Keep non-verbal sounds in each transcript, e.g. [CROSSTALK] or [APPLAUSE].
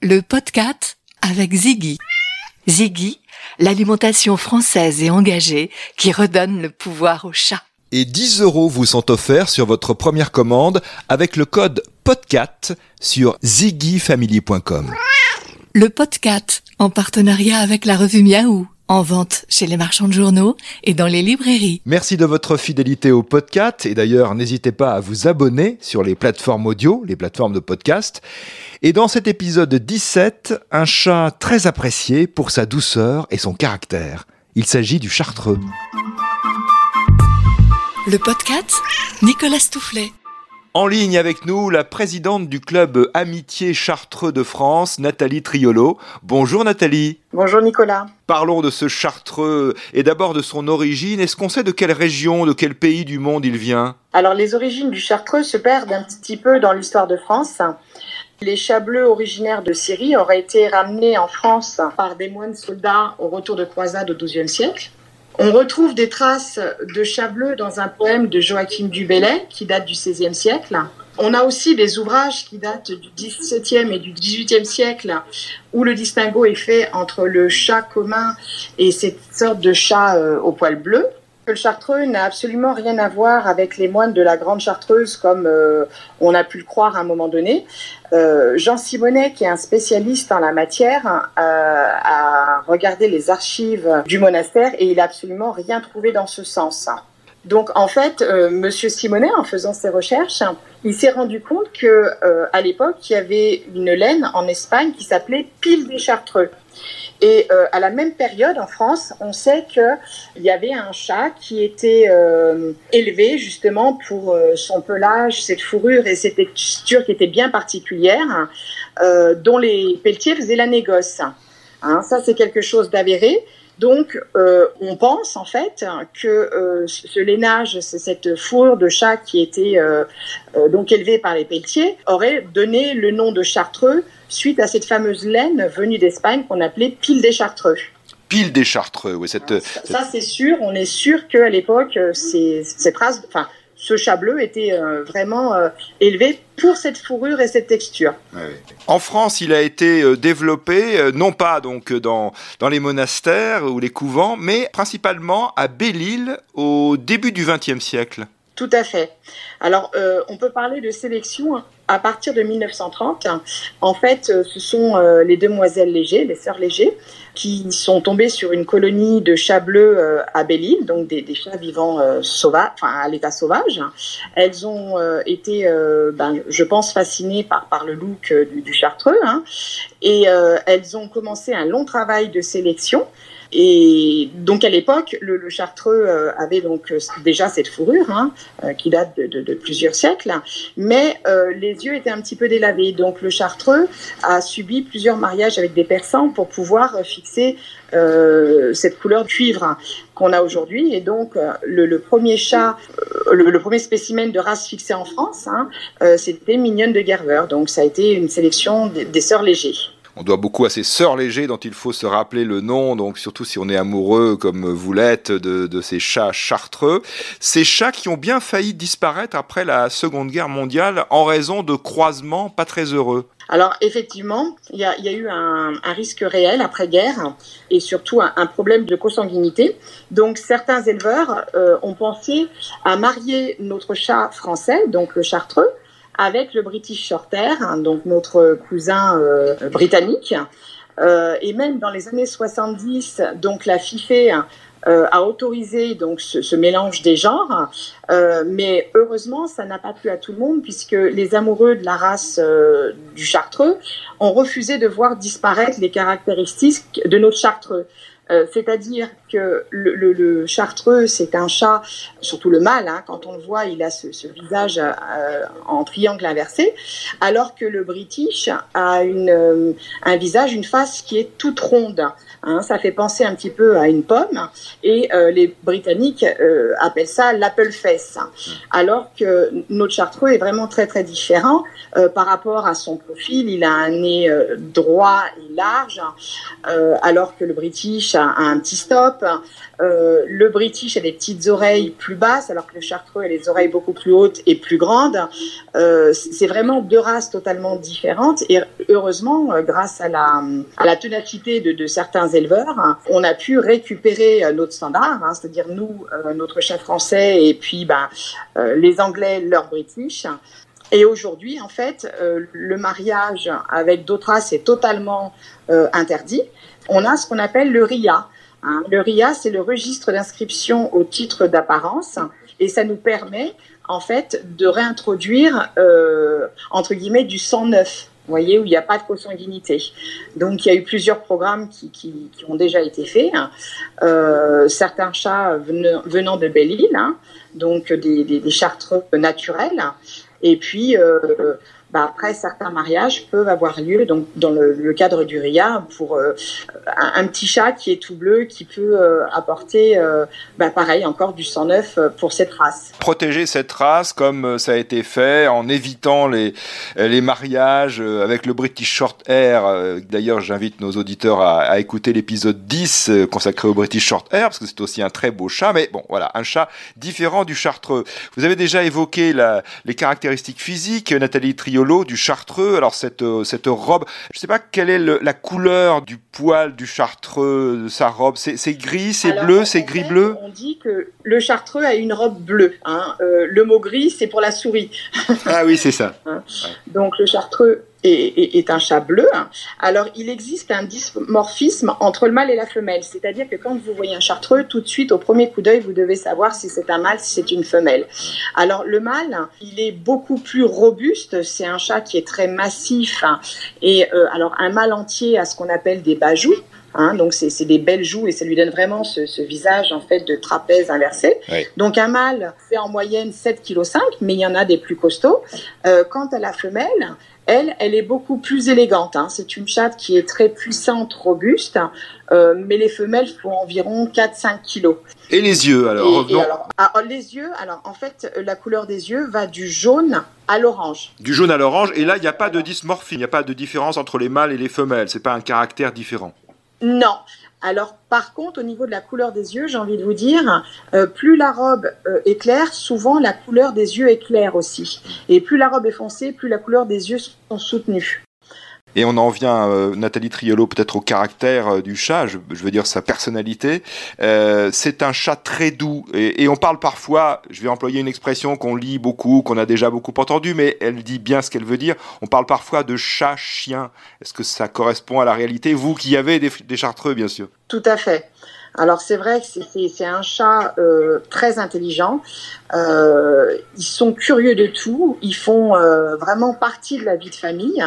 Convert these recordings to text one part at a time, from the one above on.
le podcast avec Ziggy. Ziggy, l'alimentation française et engagée qui redonne le pouvoir au chat. Et 10 euros vous sont offerts sur votre première commande avec le code PODCAT sur ziggyfamily.com. Le podcast en partenariat avec la revue Miaou. En vente chez les marchands de journaux et dans les librairies. Merci de votre fidélité au podcast et d'ailleurs n'hésitez pas à vous abonner sur les plateformes audio, les plateformes de podcast. Et dans cet épisode 17, un chat très apprécié pour sa douceur et son caractère. Il s'agit du chartreux. Le podcast Nicolas Stoufflet. En ligne avec nous, la présidente du club Amitié Chartreux de France, Nathalie Triolo. Bonjour Nathalie. Bonjour Nicolas. Parlons de ce Chartreux et d'abord de son origine. Est-ce qu'on sait de quelle région, de quel pays du monde il vient? Alors les origines du Chartreux se perdent un petit peu dans l'histoire de France. Les chats bleus originaires de Syrie auraient été ramenés en France par des moines soldats au retour de croisade au XIIe siècle. On retrouve des traces de chat bleu dans un poème de Joachim du Bellay qui date du XVIe siècle. On a aussi des ouvrages qui datent du XVIIe et du XVIIIe siècle où le distinguo est fait entre le chat commun et cette sorte de chat euh, au poil bleu. Le chartreux n'a absolument rien à voir avec les moines de la Grande Chartreuse comme euh, on a pu le croire à un moment donné. Euh, Jean Simonet, qui est un spécialiste en la matière, euh, a regardé les archives du monastère et il n'a absolument rien trouvé dans ce sens. Donc en fait, Monsieur Simonet, en faisant ses recherches, il s'est rendu compte que à l'époque, il y avait une laine en Espagne qui s'appelait pile des chartreux. Et euh, à la même période, en France, on sait qu'il y avait un chat qui était euh, élevé justement pour euh, son pelage, cette fourrure et cette texture qui était bien particulière, dont les pelletiers faisaient la négoce. Hein, ça, c'est quelque chose d'avéré. Donc, euh, on pense en fait que euh, ce lainage, cette fourrure de chat qui était euh, donc élevée par les pelletiers, aurait donné le nom de chartreux suite à cette fameuse laine venue d'Espagne qu'on appelait pile des chartreux. Pile des chartreux, oui. Cette, ça, ça c'est sûr. On est sûr qu'à l'époque, ces, enfin, ce chat bleu était euh, vraiment euh, élevé pour cette fourrure et cette texture. En France, il a été euh, développé non pas donc dans, dans les monastères ou les couvents, mais principalement à Belle-Île au début du XXe siècle. Tout à fait. Alors, euh, on peut parler de sélection à partir de 1930. En fait, ce sont euh, les demoiselles Léger, les sœurs Léger, qui sont tombées sur une colonie de chats bleus euh, à Belle-Île, donc des, chats vivants sauvages, enfin à l'état sauvage. Elles ont été, ben, je pense, fascinées par, le look du, du chartreux, hein, et elles ont commencé un long travail de sélection. Et donc à l'époque, le, le, chartreux euh, avait donc euh, déjà cette fourrure hein, euh, qui date de, de, de, plusieurs siècles, mais euh, les yeux étaient un petit peu délavés. Donc le chartreux a subi plusieurs mariages avec des persans pour pouvoir fixer cette couleur de cuivre qu'on a aujourd'hui. Et donc le, le premier chat, le, le, premier spécimen de race fixé en France, hein, c'était Mignonne de Gerver. Donc ça a été une sélection des, des sœurs légers. On doit beaucoup à ces sœurs légers dont il faut se rappeler le nom, donc surtout si on est amoureux comme vous l'êtes de, ces chats chartreux. Ces chats qui ont bien failli disparaître après la Seconde Guerre mondiale en raison de croisements pas très heureux. Alors effectivement, il y a, eu un, risque réel après-guerre et surtout un, un, problème de consanguinité. Donc certains éleveurs euh, ont pensé à marier notre chat français, donc le chartreux, avec le British Shorthair, hein, donc notre cousin euh, britannique. Euh, et même dans les années 70, donc la FIFE euh, a autorisé donc ce, mélange des genres, mais heureusement ça n'a pas plu à tout le monde puisque les amoureux de la race du chartreux ont refusé de voir disparaître les caractéristiques de notre chartreux. Euh, c'est-à-dire que le, chartreux, c'est un chat, surtout le mâle, hein, quand on le voit, il a ce, visage euh, en triangle inversé, alors que le british a une, euh, un visage, une face qui est toute ronde. Hein, ça fait penser un petit peu à une pomme, et euh, les Britanniques euh, appellent ça l'apple face, alors que notre chartreux est vraiment très très différent par rapport à son profil. Il a un nez droit et large, euh, alors que le British a, un petit stop. Euh, le British a des petites oreilles plus basses, alors que le Chartreux a les oreilles beaucoup plus hautes et plus grandes. Euh, c'est vraiment deux races totalement différentes. Et heureusement, grâce à la, à la ténacité de, certains éleveurs, on a pu récupérer notre standard, hein, c'est-à-dire nous, notre chat français, et puis ben, les Anglais, leur British. Et aujourd'hui, en fait, euh, le mariage avec d'autres races est totalement euh, interdit. On a ce qu'on appelle le RIA. Hein. Le RIA, c'est le registre d'inscription au titre d'apparence, et ça nous permet, en fait, de réintroduire, euh, entre guillemets, du sang neuf. Vous voyez, où il n'y a pas de consanguinité. Donc, il y a eu plusieurs programmes qui, qui, qui ont déjà été faits. Hein. Euh, certains chats venant, de Belle-Île, hein, donc des, des, des chartreux naturels. Et puis, euh, bah après, certains mariages peuvent avoir lieu donc dans le, cadre du RIA pour euh, un, petit chat qui est tout bleu qui peut euh, apporter, euh, bah pareil, encore du sang neuf pour cette race. Protéger cette race comme ça a été fait en évitant les, mariages avec le British Short Hair. D'ailleurs, j'invite nos auditeurs à, écouter l'épisode 10 consacré au British Short Hair parce que c'est aussi un très beau chat. Mais bon, voilà, un chat différent du chartreux. Vous avez déjà évoqué les caractéristiques physiques, Nathalie Trio du chartreux. Alors cette, euh, cette robe, je ne sais pas quelle est le, la couleur du poil du chartreux, de sa robe. C'est gris, c'est bleu, c'est gris-bleu On dit que le chartreux a une robe bleue. Hein. Euh, le mot gris, c'est pour la souris. ah oui, c'est ça. [LAUGHS] Hein. Donc le chartreux est, est, un chat bleu. Alors, il existe un dysmorphisme entre le mâle et la femelle. C'est-à-dire que quand vous voyez un chartreux, tout de suite, au premier coup d'œil, vous devez savoir si c'est un mâle, si c'est une femelle. Alors, le mâle, il est beaucoup plus robuste. C'est un chat qui est très massif. Et euh, alors, un mâle entier a ce qu'on appelle des bajoux. Hein, donc c'est des belles joues et ça lui donne vraiment ce, ce visage en fait de trapèze inversé. Oui. Donc un mâle fait en moyenne 7,5 kg, mais il y en a des plus costauds. Euh, quant à la femelle, elle, elle est beaucoup plus élégante. Hein. C'est une chatte qui est très puissante, robuste, euh, mais les femelles font environ 4-5 kilos. Et les yeux, alors, et, et alors, alors, Les yeux, alors en fait, la couleur des yeux va du jaune à l'orange. Du jaune à l'orange, et là, il n'y a pas de dysmorphie, il n'y a pas de différence entre les mâles et les femelles, c'est pas un caractère différent. Non. Alors, par contre, au niveau de la couleur des yeux, j'ai envie de vous dire, euh, plus la robe euh, est claire, souvent la couleur des yeux est claire aussi. Et plus la robe est foncée, plus la couleur des yeux sont soutenues. Et on en vient, euh, Nathalie Triolo, peut-être au caractère euh, du chat, je, veux dire sa personnalité. Euh, c'est un chat très doux. Et, on parle parfois, je vais employer une expression qu'on lit beaucoup, qu'on a déjà beaucoup entendu, mais elle dit bien ce qu'elle veut dire. On parle parfois de chat-chien. Est-ce que ça correspond à la réalité? Vous qui avez des chartreux, bien sûr. Tout à fait. Alors c'est vrai que c'est un chat euh, très intelligent. Euh, ils sont curieux de tout. Ils font euh, vraiment partie de la vie de famille.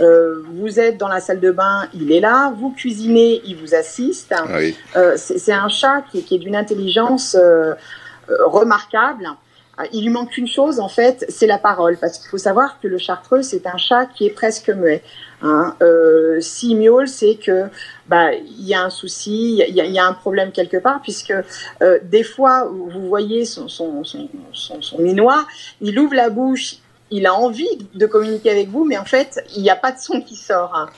Euh, vous êtes dans la salle de bain, il est là. Vous cuisinez, il vous assiste. Oui. Euh, c'est un chat qui, qui est d'une intelligence euh, remarquable. Il lui manque une chose, en fait, c'est la parole, parce qu'il faut savoir que le chartreux, c'est un chat qui est presque muet. Hein. Euh, S'il miaule, c'est que bah il y a un souci, il y, y, a un problème quelque part, puisque euh, des fois, vous voyez son, son, son, son, son minois, il ouvre la bouche, il a envie de communiquer avec vous, mais en fait, il n'y a pas de son qui sort. Hein.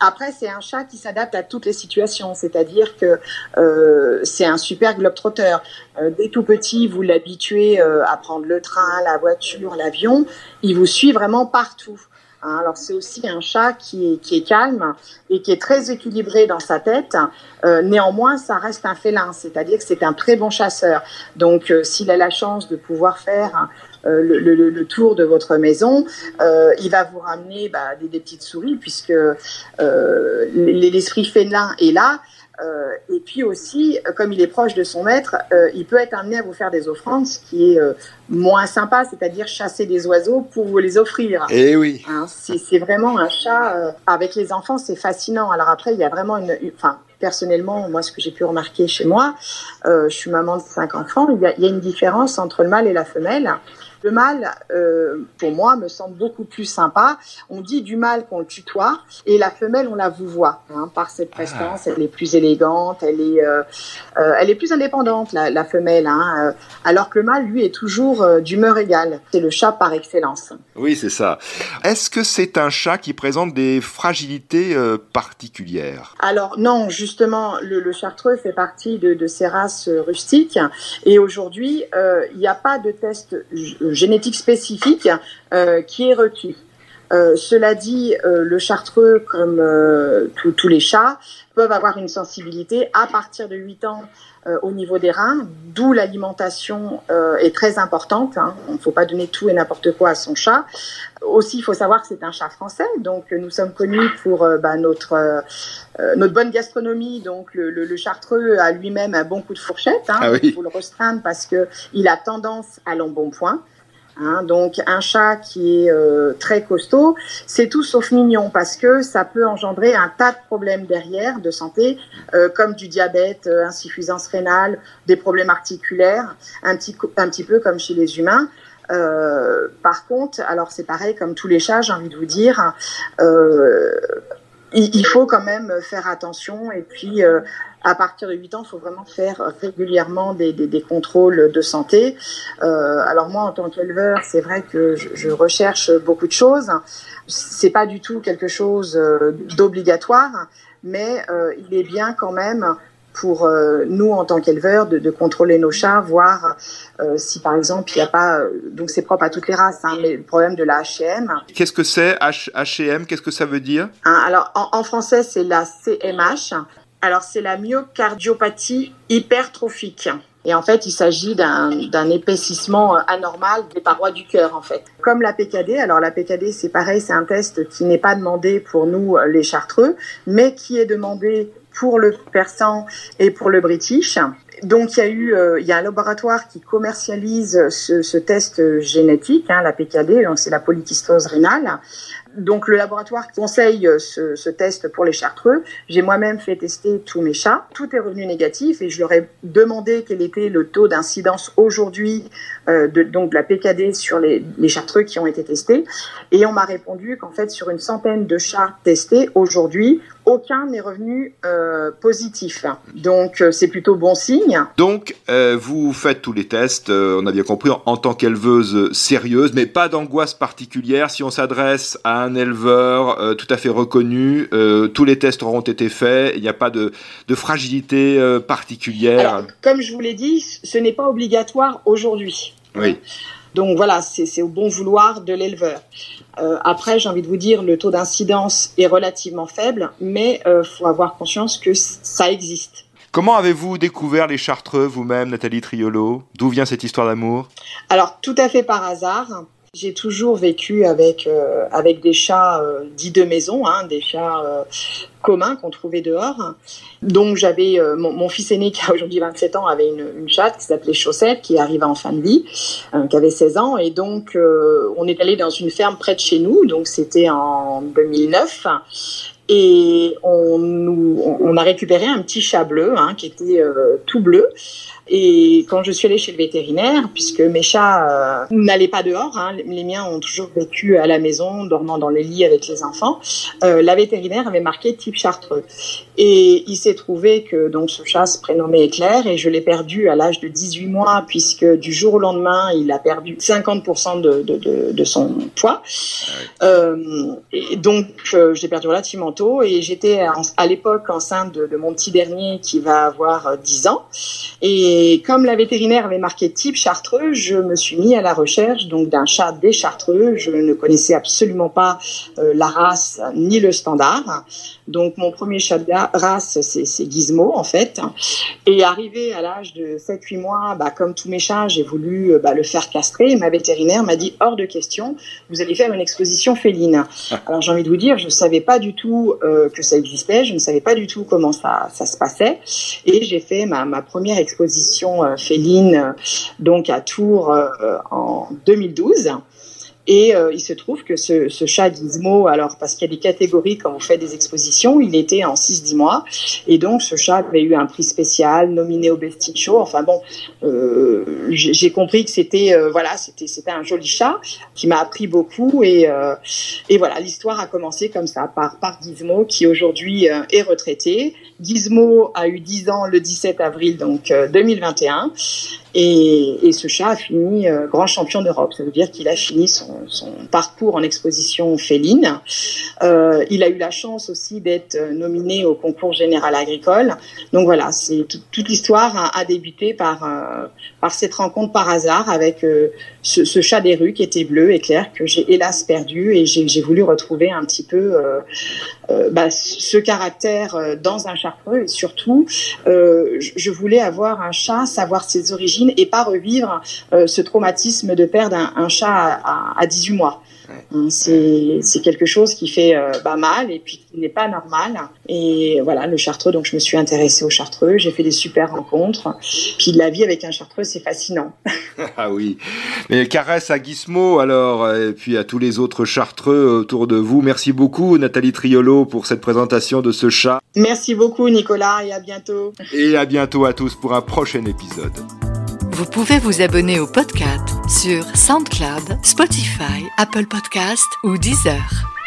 Après, c'est un chat qui s'adapte à toutes les situations, c'est-à-dire que euh, c'est un super globetrotter. Euh, dès tout petit, vous l'habituez euh, à prendre le train, la voiture, l'avion, il vous suit vraiment partout. Hein, alors c'est aussi un chat qui est, qui est, calme et qui est très équilibré dans sa tête. Euh, néanmoins, ça reste un félin, c'est-à-dire que c'est un très bon chasseur. Donc s'il a la chance de pouvoir faire euh, le, le, le, tour de votre maison, euh, il va vous ramener bah, des, des, petites souris puisque euh, l'esprit félin est là. Et puis aussi, comme il est proche de son maître, il peut être amené à vous faire des offrandes, ce qui est moins sympa, c'est-à-dire chasser des oiseaux pour vous les offrir. Et oui. Hein, c'est vraiment un chat. avec les enfants, c'est fascinant. Alors après, il y a vraiment une, une enfin, personnellement, moi, ce que j'ai pu remarquer chez moi, euh, je suis maman de cinq enfants, il y, a, il y, a, une différence entre le mâle et la femelle. Le mâle, euh, pour moi, me semble beaucoup plus sympa. On dit du mâle qu'on le tutoie et la femelle, on la vous voit hein, par cette prestance. Elle est plus élégante, elle est, euh, euh, elle est plus indépendante, la, la femelle. Hein, alors que le mâle, lui, est toujours d'humeur égale. C'est le chat par excellence. Oui, c'est ça. Est-ce que c'est un chat qui présente des fragilités particulières? Alors non, justement, le, le chartreux fait partie de, de ces races rustiques et aujourd'hui, il n'y a pas de test génétique spécifique euh, qui est requis. Euh, cela dit, euh, le chartreux, comme euh, tous- tous les chats, peuvent avoir une sensibilité à partir de 8 ans euh, au niveau des reins, d'où l'alimentation euh, est très importante. hein. Il ne faut pas donner tout et n'importe quoi à son chat. Aussi, il faut savoir que c'est un chat français, donc nous sommes connus pour bah, notre notre bonne gastronomie. Donc le, le, le chartreux a lui-même un bon coup de fourchette. Hein, Ah oui. Il faut le restreindre parce que il a tendance à l'embonpoint. Hein, donc un chat qui est euh, très costaud, c'est tout sauf mignon parce que ça peut engendrer un tas de problèmes derrière de santé, euh, comme du diabète, euh, insuffisance rénale, des problèmes articulaires, un petit, un petit peu comme chez les humains. Euh, par contre, alors c'est pareil comme tous les chats, j'ai envie de vous dire, il, faut quand même faire attention et puis euh, à partir de 8 ans, il faut vraiment faire régulièrement des, des, des contrôles de santé. Euh, alors moi, en tant qu'éleveur, c'est vrai que je, je recherche beaucoup de choses. C'est pas du tout quelque chose euh, d'obligatoire, mais euh, il est bien quand même pour euh, nous en tant qu'éleveurs de, de contrôler nos chats, voir euh, si par exemple il n'y a pas, euh, donc c'est propre à toutes les races, hein, mais le problème de la HM. Qu'est-ce que c'est HM Qu'est-ce que ça veut dire? Hein, alors en, en français c'est la CMH. Alors c'est la myocardiopathie hypertrophique. Et en fait, il s'agit d'un épaississement anormal des parois du cœur, en fait. Comme la PKD, alors la PKD, c'est pareil, c'est un test qui n'est pas demandé pour nous, les chartreux, mais qui est demandé pour le persan et pour le british. Donc, il y a eu, euh, il y a un laboratoire qui commercialise ce, test génétique, hein, la PKD, donc c'est la polykystose rénale. Donc, le laboratoire conseille ce, ce test pour les chartreux. J'ai moi-même fait tester tous mes chats. Tout est revenu négatif et je leur ai demandé quel était le taux d'incidence aujourd'hui euh, de, donc de la PKD sur les, les chartreux qui ont été testés. Et on m'a répondu qu'en fait, sur une centaine de chats testés aujourd'hui, aucun n'est revenu euh, positif. Donc, euh, c'est plutôt bon signe. Donc, euh, vous faites tous les tests, euh, on a bien compris, en, en tant qu'éleveuse sérieuse, mais pas d'angoisse particulière. Si on s'adresse à un éleveur tout à fait reconnu, tous les tests auront été faits, il n'y a pas de, de fragilité particulière. Alors, comme je vous l'ai dit, ce n'est pas obligatoire aujourd'hui. oui. Donc voilà, c'est au bon vouloir de l'éleveur. Euh, après, j'ai envie de vous dire, le taux d'incidence est relativement faible, mais euh, faut avoir conscience que ça existe. Comment avez-vous découvert les chartreux vous-même, Nathalie Triolo? D'où vient cette histoire d'amour? Alors tout à fait par hasard, j'ai toujours vécu avec euh, avec des chats euh, dits de maison, hein, des chats euh, communs qu'on trouvait dehors. Donc j'avais euh, mon, mon fils aîné qui a aujourd'hui 27 ans avait une, une chatte qui s'appelait Chaussette qui arrivait en fin de vie, euh, qui avait 16 ans et donc euh, on est allé dans une ferme près de chez nous, donc c'était en 2009 et on, nous, on a récupéré un petit chat bleu hein, qui était euh, tout bleu. Et quand je suis allée chez le vétérinaire, puisque mes chats euh, n'allaient pas dehors, hein, les miens ont toujours vécu à la maison, dormant dans les lits avec les enfants, euh, la vétérinaire avait marqué type chartreux. Et il s'est trouvé que donc ce chat se prénommait Éclair et je l'ai perdu à l'âge de 18 mois, puisque du jour au lendemain, il a perdu 50% de, de, de, de son poids. Euh, et donc, euh, je l'ai perdu relativement tôt et j'étais à l'époque enceinte de, de mon petit dernier qui va avoir euh, 10 ans. Et comme la vétérinaire avait marqué type chartreux, je me suis mis à la recherche donc d'un chat des chartreux. Je ne connaissais absolument pas euh, la race ni le standard. Donc mon premier chat de race, c'est Gizmo en fait. Et arrivé à l'âge de 7-8 mois, bah, comme tous mes chats, j'ai voulu bah, le faire castrer. Et ma vétérinaire m'a dit hors de question, vous allez faire une exposition féline. Alors j'ai envie de vous dire, je ne savais pas du tout euh, que ça existait, je ne savais pas du tout comment ça, ça se passait. Et j'ai fait ma, ma première exposition euh, féline euh, donc à Tours euh, en 2012. Et euh, il se trouve que ce, chat Gizmo, alors parce qu'il y a des catégories quand on fait des expositions, il était en 6-10 mois. Et donc ce chat avait eu un prix spécial, nominé au Best in Show. Enfin bon, euh, j'ai compris que c'était euh, voilà, un joli chat qui m'a appris beaucoup. Et, et voilà, l'histoire a commencé comme ça, par, par Gizmo, qui aujourd'hui est retraité. Gizmo a eu 10 ans le 17 avril donc 2021. Et, ce chat a fini euh, grand champion d'Europe. Ça veut dire qu'il a fini son, parcours en exposition féline. Euh, il a eu la chance aussi d'être nominé au concours général agricole. Donc voilà, c'est toute l'histoire a, débuté par euh, cette rencontre par hasard avec euh, ce, chat des rues qui était bleu et clair que j'ai hélas perdu et j'ai voulu retrouver un petit peu euh, bah, ce caractère dans un chartreux et surtout je voulais avoir un chat, savoir ses origines et pas revivre euh, ce traumatisme de perdre un, un chat à, à, à, 18 mois. C'est quelque chose qui fait euh, bah, mal et puis qui n'est pas normal. Et voilà, le chartreux, donc je me suis intéressée au chartreux, j'ai fait des super rencontres. Puis la vie avec un chartreux, c'est fascinant. [LAUGHS] ah oui. Mais caresse à Gizmo alors, et puis à tous les autres chartreux autour de vous. Merci beaucoup Nathalie Triolo pour cette présentation de ce chat. Merci beaucoup Nicolas et à bientôt. Et à bientôt à tous pour un prochain épisode. Vous pouvez vous abonner au podcast sur SoundCloud, Spotify, Apple Podcast ou Deezer.